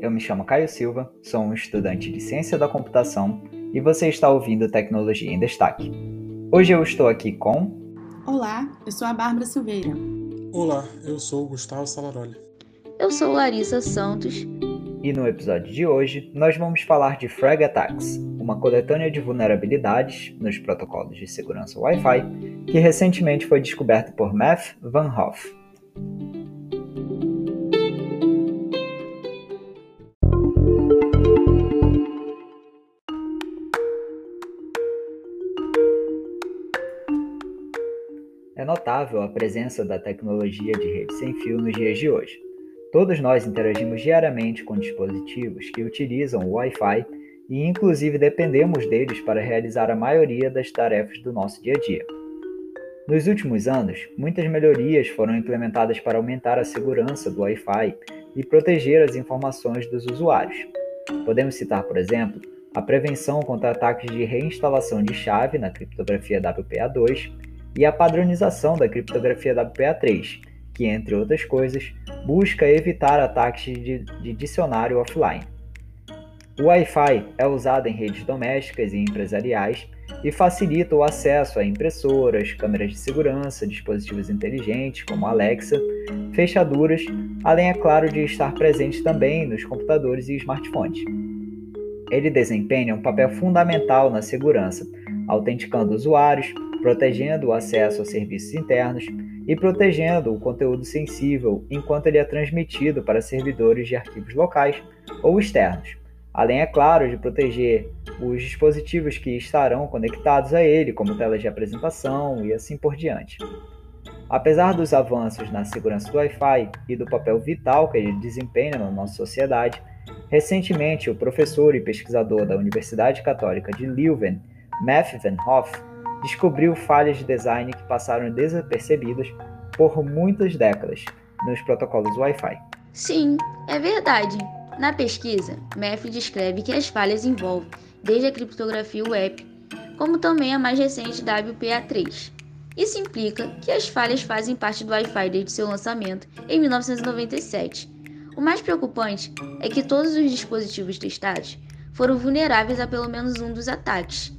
eu me chamo Caio Silva, sou um estudante de Ciência da Computação e você está ouvindo Tecnologia em Destaque. Hoje eu estou aqui com. Olá, eu sou a Bárbara Silveira. Olá, eu sou o Gustavo Salaroli. Eu sou Larissa Santos. E no episódio de hoje nós vamos falar de Frag Attacks, uma coletânea de vulnerabilidades nos protocolos de segurança Wi-Fi que recentemente foi descoberta por Math Van Hoff. Notável a presença da tecnologia de rede sem fio nos dias de hoje. Todos nós interagimos diariamente com dispositivos que utilizam o Wi-Fi e, inclusive, dependemos deles para realizar a maioria das tarefas do nosso dia a dia. Nos últimos anos, muitas melhorias foram implementadas para aumentar a segurança do Wi-Fi e proteger as informações dos usuários. Podemos citar, por exemplo, a prevenção contra ataques de reinstalação de chave na criptografia WPA2 e a padronização da criptografia WPA3, que, entre outras coisas, busca evitar ataques de, de dicionário offline. O Wi-Fi é usado em redes domésticas e empresariais e facilita o acesso a impressoras, câmeras de segurança, dispositivos inteligentes como Alexa, fechaduras, além, é claro, de estar presente também nos computadores e smartphones. Ele desempenha um papel fundamental na segurança, autenticando usuários, protegendo o acesso a serviços internos e protegendo o conteúdo sensível enquanto ele é transmitido para servidores de arquivos locais ou externos, além, é claro, de proteger os dispositivos que estarão conectados a ele, como telas de apresentação e assim por diante. Apesar dos avanços na segurança do Wi-Fi e do papel vital que ele desempenha na nossa sociedade, recentemente o professor e pesquisador da Universidade Católica de Leuven, Matthew Van Hoff, descobriu falhas de design que passaram desapercebidas por muitas décadas nos protocolos Wi-Fi. Sim, é verdade. Na pesquisa, MEF descreve que as falhas envolvem desde a criptografia web, como também a mais recente WPA3. Isso implica que as falhas fazem parte do Wi-Fi desde seu lançamento em 1997. O mais preocupante é que todos os dispositivos testados foram vulneráveis a pelo menos um dos ataques,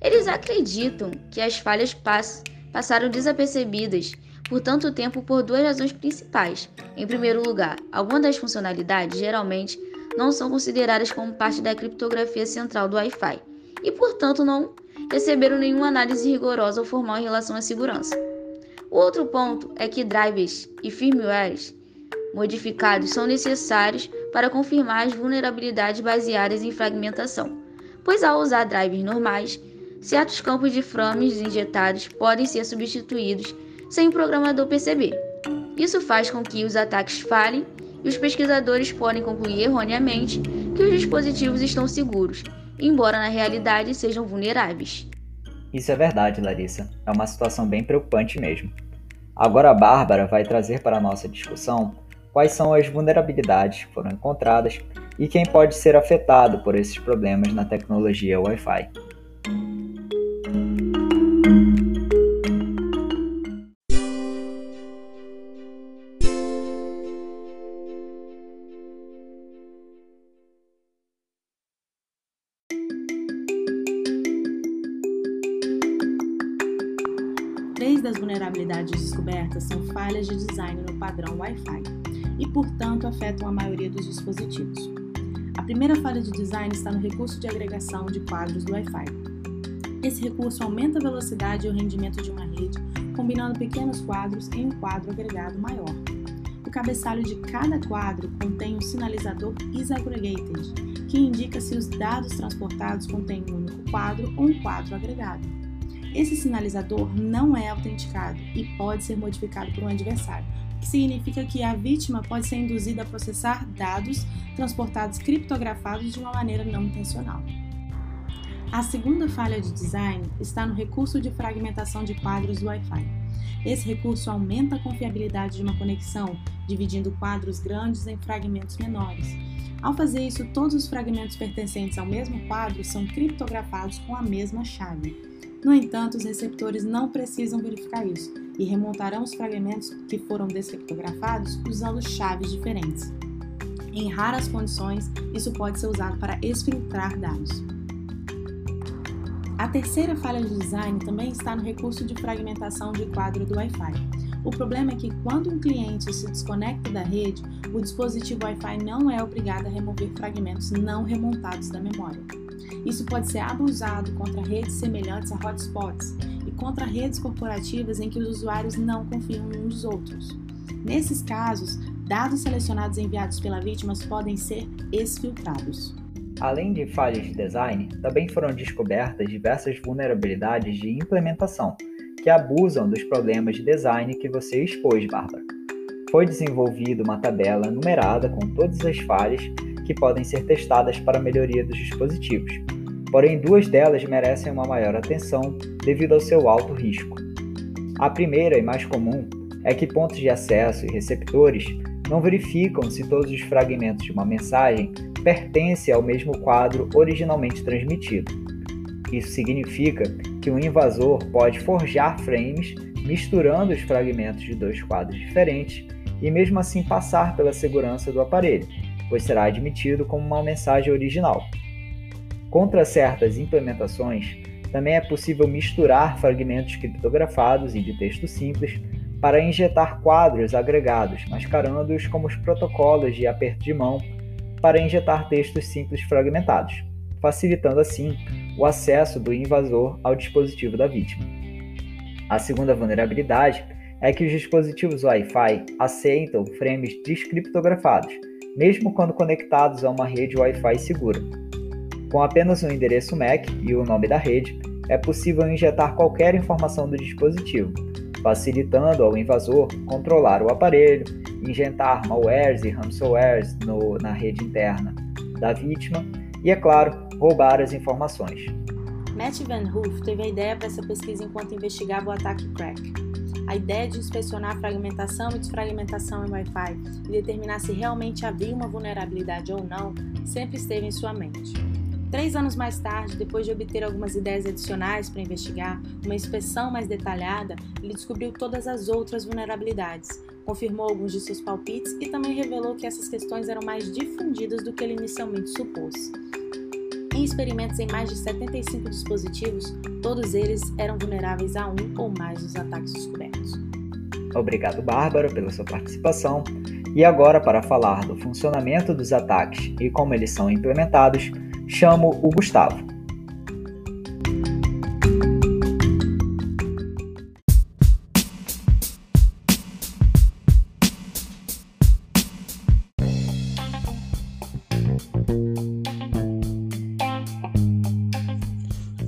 eles acreditam que as falhas pass passaram desapercebidas por tanto tempo por duas razões principais. Em primeiro lugar, algumas das funcionalidades geralmente não são consideradas como parte da criptografia central do Wi-Fi e, portanto, não receberam nenhuma análise rigorosa ou formal em relação à segurança. O outro ponto é que drivers e firmwares modificados são necessários para confirmar as vulnerabilidades baseadas em fragmentação, pois ao usar drivers normais, certos campos de frames injetados podem ser substituídos sem o programador perceber. Isso faz com que os ataques falhem e os pesquisadores podem concluir erroneamente que os dispositivos estão seguros, embora na realidade sejam vulneráveis. Isso é verdade, Larissa. É uma situação bem preocupante mesmo. Agora a Bárbara vai trazer para a nossa discussão quais são as vulnerabilidades que foram encontradas e quem pode ser afetado por esses problemas na tecnologia Wi-Fi. Três das vulnerabilidades descobertas são falhas de design no padrão Wi-Fi e, portanto, afetam a maioria dos dispositivos. A primeira falha de design está no recurso de agregação de quadros do Wi-Fi. Esse recurso aumenta a velocidade e o rendimento de uma rede, combinando pequenos quadros em um quadro agregado maior. O cabeçalho de cada quadro contém um sinalizador isaggregated, que indica se os dados transportados contêm um único quadro ou um quadro agregado. Esse sinalizador não é autenticado e pode ser modificado por um adversário, o que significa que a vítima pode ser induzida a processar dados transportados criptografados de uma maneira não intencional. A segunda falha de design está no recurso de fragmentação de quadros do Wi-Fi. Esse recurso aumenta a confiabilidade de uma conexão, dividindo quadros grandes em fragmentos menores. Ao fazer isso, todos os fragmentos pertencentes ao mesmo quadro são criptografados com a mesma chave. No entanto, os receptores não precisam verificar isso e remontarão os fragmentos que foram descriptografados usando chaves diferentes. Em raras condições, isso pode ser usado para exfiltrar dados. A terceira falha de design também está no recurso de fragmentação de quadro do Wi-Fi. O problema é que quando um cliente se desconecta da rede, o dispositivo Wi-Fi não é obrigado a remover fragmentos não remontados da memória. Isso pode ser abusado contra redes semelhantes a hotspots e contra redes corporativas em que os usuários não confiam uns nos outros. Nesses casos, dados selecionados enviados pela vítima podem ser exfiltrados. Além de falhas de design, também foram descobertas diversas vulnerabilidades de implementação que abusam dos problemas de design que você expôs, Bárbara. Foi desenvolvida uma tabela numerada com todas as falhas que podem ser testadas para melhoria dos dispositivos. Porém, duas delas merecem uma maior atenção devido ao seu alto risco. A primeira e mais comum é que pontos de acesso e receptores não verificam se todos os fragmentos de uma mensagem pertencem ao mesmo quadro originalmente transmitido. Isso significa que um invasor pode forjar frames misturando os fragmentos de dois quadros diferentes e mesmo assim passar pela segurança do aparelho, pois será admitido como uma mensagem original. Contra certas implementações, também é possível misturar fragmentos criptografados e de texto simples para injetar quadros agregados, mascarando-os como os protocolos de aperto de mão para injetar textos simples fragmentados, facilitando assim o acesso do invasor ao dispositivo da vítima. A segunda vulnerabilidade é que os dispositivos Wi-Fi aceitam frames descriptografados, mesmo quando conectados a uma rede Wi-Fi segura. Com apenas um endereço MAC e o nome da rede, é possível injetar qualquer informação do dispositivo, facilitando ao invasor controlar o aparelho, injetar malwares e ransomwares no, na rede interna da vítima e, é claro, roubar as informações. Matt Van Hoof teve a ideia para essa pesquisa enquanto investigava o ataque crack. A ideia de inspecionar a fragmentação e desfragmentação em Wi-Fi e determinar se realmente havia uma vulnerabilidade ou não sempre esteve em sua mente. Três anos mais tarde, depois de obter algumas ideias adicionais para investigar, uma inspeção mais detalhada, ele descobriu todas as outras vulnerabilidades, confirmou alguns de seus palpites e também revelou que essas questões eram mais difundidas do que ele inicialmente supôs. Em experimentos em mais de 75 dispositivos, todos eles eram vulneráveis a um ou mais dos ataques descobertos. Obrigado, Bárbara, pela sua participação. E agora, para falar do funcionamento dos ataques e como eles são implementados, chamo o Gustavo.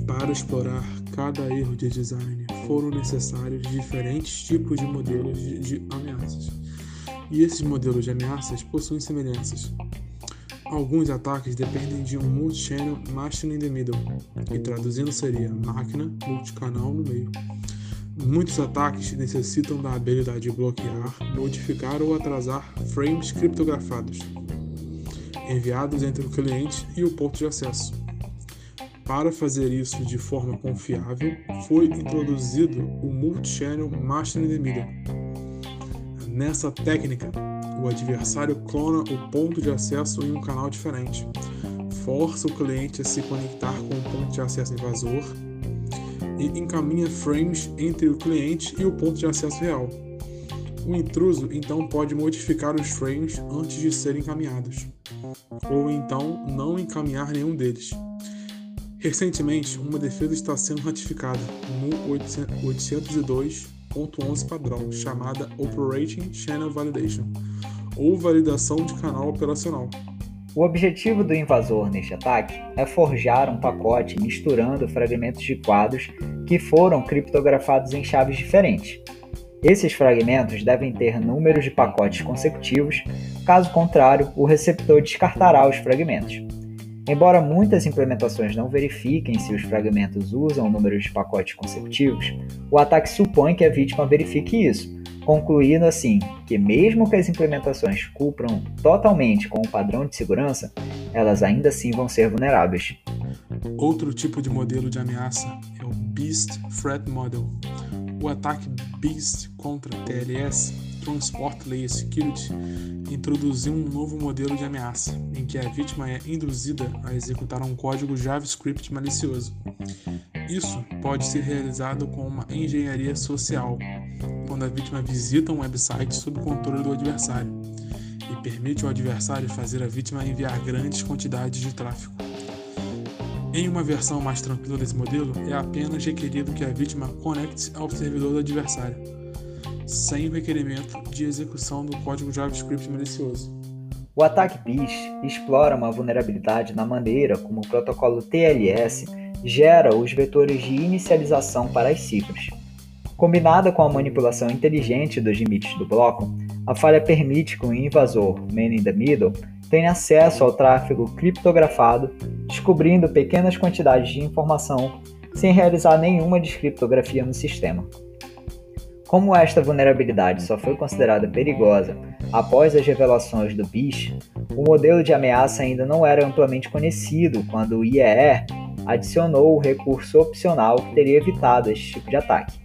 Para explorar cada erro de design, foram necessários diferentes tipos de modelos de, de ameaças. E esses modelos de ameaças possuem semelhanças. Alguns ataques dependem de um multi-channel machine in the middle, que traduzindo seria máquina multicanal no meio. Muitos ataques necessitam da habilidade de bloquear, modificar ou atrasar frames criptografados, enviados entre o cliente e o ponto de acesso. Para fazer isso de forma confiável, foi introduzido o Multi-Channel Machine in the. Nessa técnica, o adversário clona o ponto de acesso em um canal diferente, força o cliente a se conectar com o ponto de acesso invasor e encaminha frames entre o cliente e o ponto de acesso real. O intruso então pode modificar os frames antes de serem encaminhados, ou então não encaminhar nenhum deles. Recentemente, uma defesa está sendo ratificada no 802.11 padrão, chamada Operating Channel Validation, ou validação de canal operacional. O objetivo do invasor neste ataque é forjar um pacote misturando fragmentos de quadros que foram criptografados em chaves diferentes. Esses fragmentos devem ter números de pacotes consecutivos, caso contrário, o receptor descartará os fragmentos. Embora muitas implementações não verifiquem se os fragmentos usam números de pacotes consecutivos, o ataque supõe que a vítima verifique isso, concluindo assim que, mesmo que as implementações cumpram totalmente com o padrão de segurança, elas ainda assim vão ser vulneráveis. Outro tipo de modelo de ameaça é o Beast Threat Model. O ataque Beast contra TLS Transport Layer Security introduziu um novo modelo de ameaça, em que a vítima é induzida a executar um código JavaScript malicioso. Isso pode ser realizado com uma engenharia social, quando a vítima visita um website sob controle do adversário e permite ao adversário fazer a vítima enviar grandes quantidades de tráfego. Em uma versão mais tranquila desse modelo, é apenas requerido que a vítima conecte ao servidor do adversário, sem o requerimento de execução do código JavaScript malicioso. O ataque BIS explora uma vulnerabilidade na maneira como o protocolo TLS gera os vetores de inicialização para as cifras. Combinada com a manipulação inteligente dos limites do bloco, a falha permite que o invasor man in the middle tenha acesso ao tráfego criptografado, descobrindo pequenas quantidades de informação sem realizar nenhuma descriptografia no sistema. Como esta vulnerabilidade só foi considerada perigosa após as revelações do BIS, o modelo de ameaça ainda não era amplamente conhecido quando o IER adicionou o recurso opcional que teria evitado este tipo de ataque.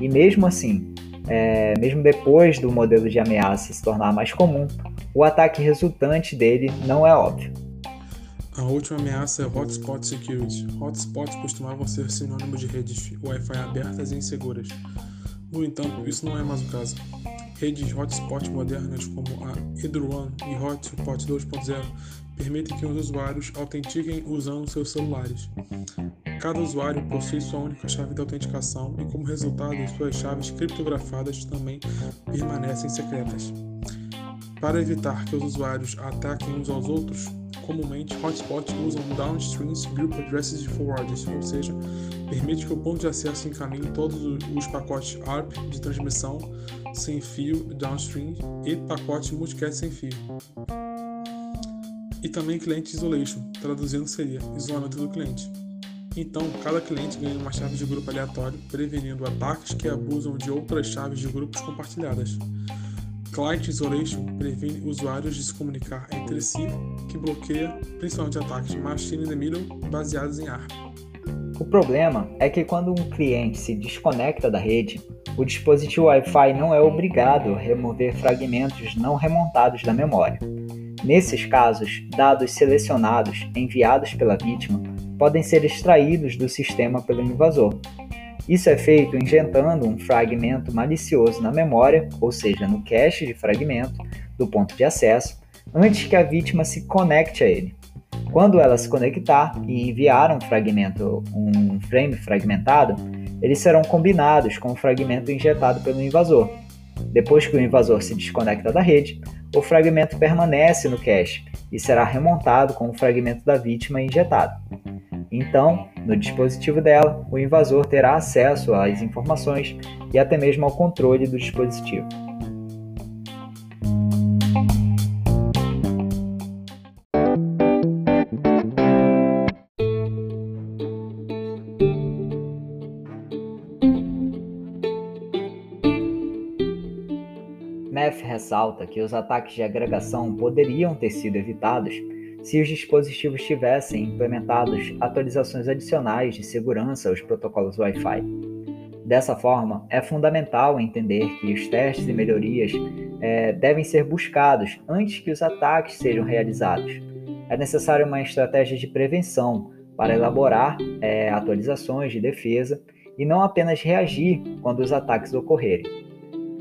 E mesmo assim, é, mesmo depois do modelo de ameaça se tornar mais comum, o ataque resultante dele não é óbvio. A última ameaça é Hotspot Security. Hotspots costumavam ser sinônimo de redes Wi-Fi abertas e inseguras. No entanto, isso não é mais o caso. Redes hotspot modernas como a Edruan e Hotspot 2.0 permitem que os usuários autentiquem usando seus celulares. Cada usuário possui sua única chave de autenticação e, como resultado, suas chaves criptografadas também permanecem secretas. Para evitar que os usuários ataquem uns aos outros, comumente hotspots usam downstreams group addresses de forwarders, ou seja, permite que o ponto de acesso encaminhe todos os pacotes ARP de transmissão sem fio downstream e pacote multicast sem fio. E também cliente isolation, traduzindo seria isolamento do cliente. Então, cada cliente ganha uma chave de grupo aleatório, prevenindo ataques que abusam de outras chaves de grupos compartilhadas. Client Isolation previne usuários de se comunicar entre si, que bloqueia principalmente ataques machine in the middle baseados em ARP. O problema é que quando um cliente se desconecta da rede, o dispositivo Wi-Fi não é obrigado a remover fragmentos não remontados da memória. Nesses casos, dados selecionados enviados pela vítima podem ser extraídos do sistema pelo invasor. Isso é feito injetando um fragmento malicioso na memória, ou seja, no cache de fragmento do ponto de acesso, antes que a vítima se conecte a ele. Quando ela se conectar e enviar um fragmento, um frame fragmentado, eles serão combinados com o fragmento injetado pelo invasor. Depois que o invasor se desconecta da rede, o fragmento permanece no cache e será remontado com o fragmento da vítima injetado. Então, no dispositivo dela, o invasor terá acesso às informações e até mesmo ao controle do dispositivo. Meth ressalta que os ataques de agregação poderiam ter sido evitados se os dispositivos tivessem implementados atualizações adicionais de segurança aos protocolos Wi-Fi. Dessa forma, é fundamental entender que os testes e melhorias é, devem ser buscados antes que os ataques sejam realizados. É necessária uma estratégia de prevenção para elaborar é, atualizações de defesa e não apenas reagir quando os ataques ocorrerem.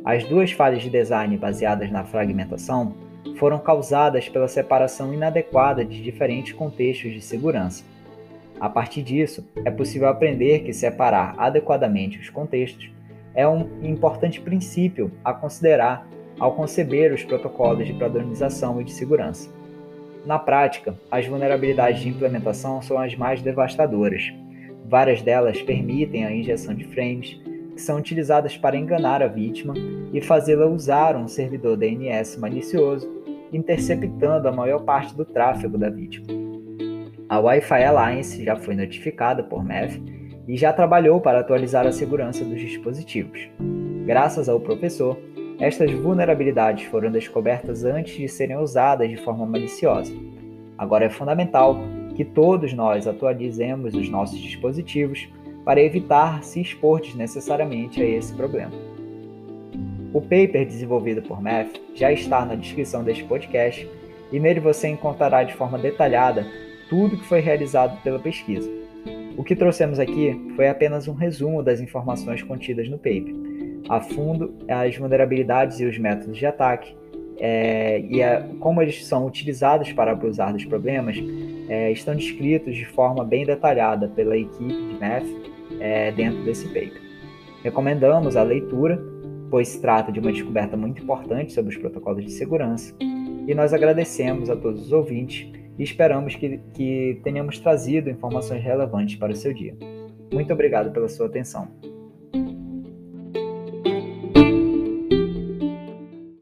As duas falhas de design baseadas na fragmentação foram causadas pela separação inadequada de diferentes contextos de segurança. A partir disso, é possível aprender que separar adequadamente os contextos é um importante princípio a considerar ao conceber os protocolos de padronização e de segurança. Na prática, as vulnerabilidades de implementação são as mais devastadoras. Várias delas permitem a injeção de frames, que são utilizadas para enganar a vítima e fazê-la usar um servidor DNS malicioso interceptando a maior parte do tráfego da vítima. A Wi-Fi Alliance já foi notificada por MEF e já trabalhou para atualizar a segurança dos dispositivos. Graças ao professor, estas vulnerabilidades foram descobertas antes de serem usadas de forma maliciosa. Agora é fundamental que todos nós atualizemos os nossos dispositivos para evitar se expor desnecessariamente a esse problema. O paper desenvolvido por Math já está na descrição deste podcast e nele você encontrará de forma detalhada tudo que foi realizado pela pesquisa. O que trouxemos aqui foi apenas um resumo das informações contidas no paper, a fundo as vulnerabilidades e os métodos de ataque, é, e a, como eles são utilizados para abusar dos problemas, é, estão descritos de forma bem detalhada pela equipe de Math é, dentro desse paper. Recomendamos a leitura, pois trata de uma descoberta muito importante sobre os protocolos de segurança, e nós agradecemos a todos os ouvintes e esperamos que, que tenhamos trazido informações relevantes para o seu dia. Muito obrigado pela sua atenção.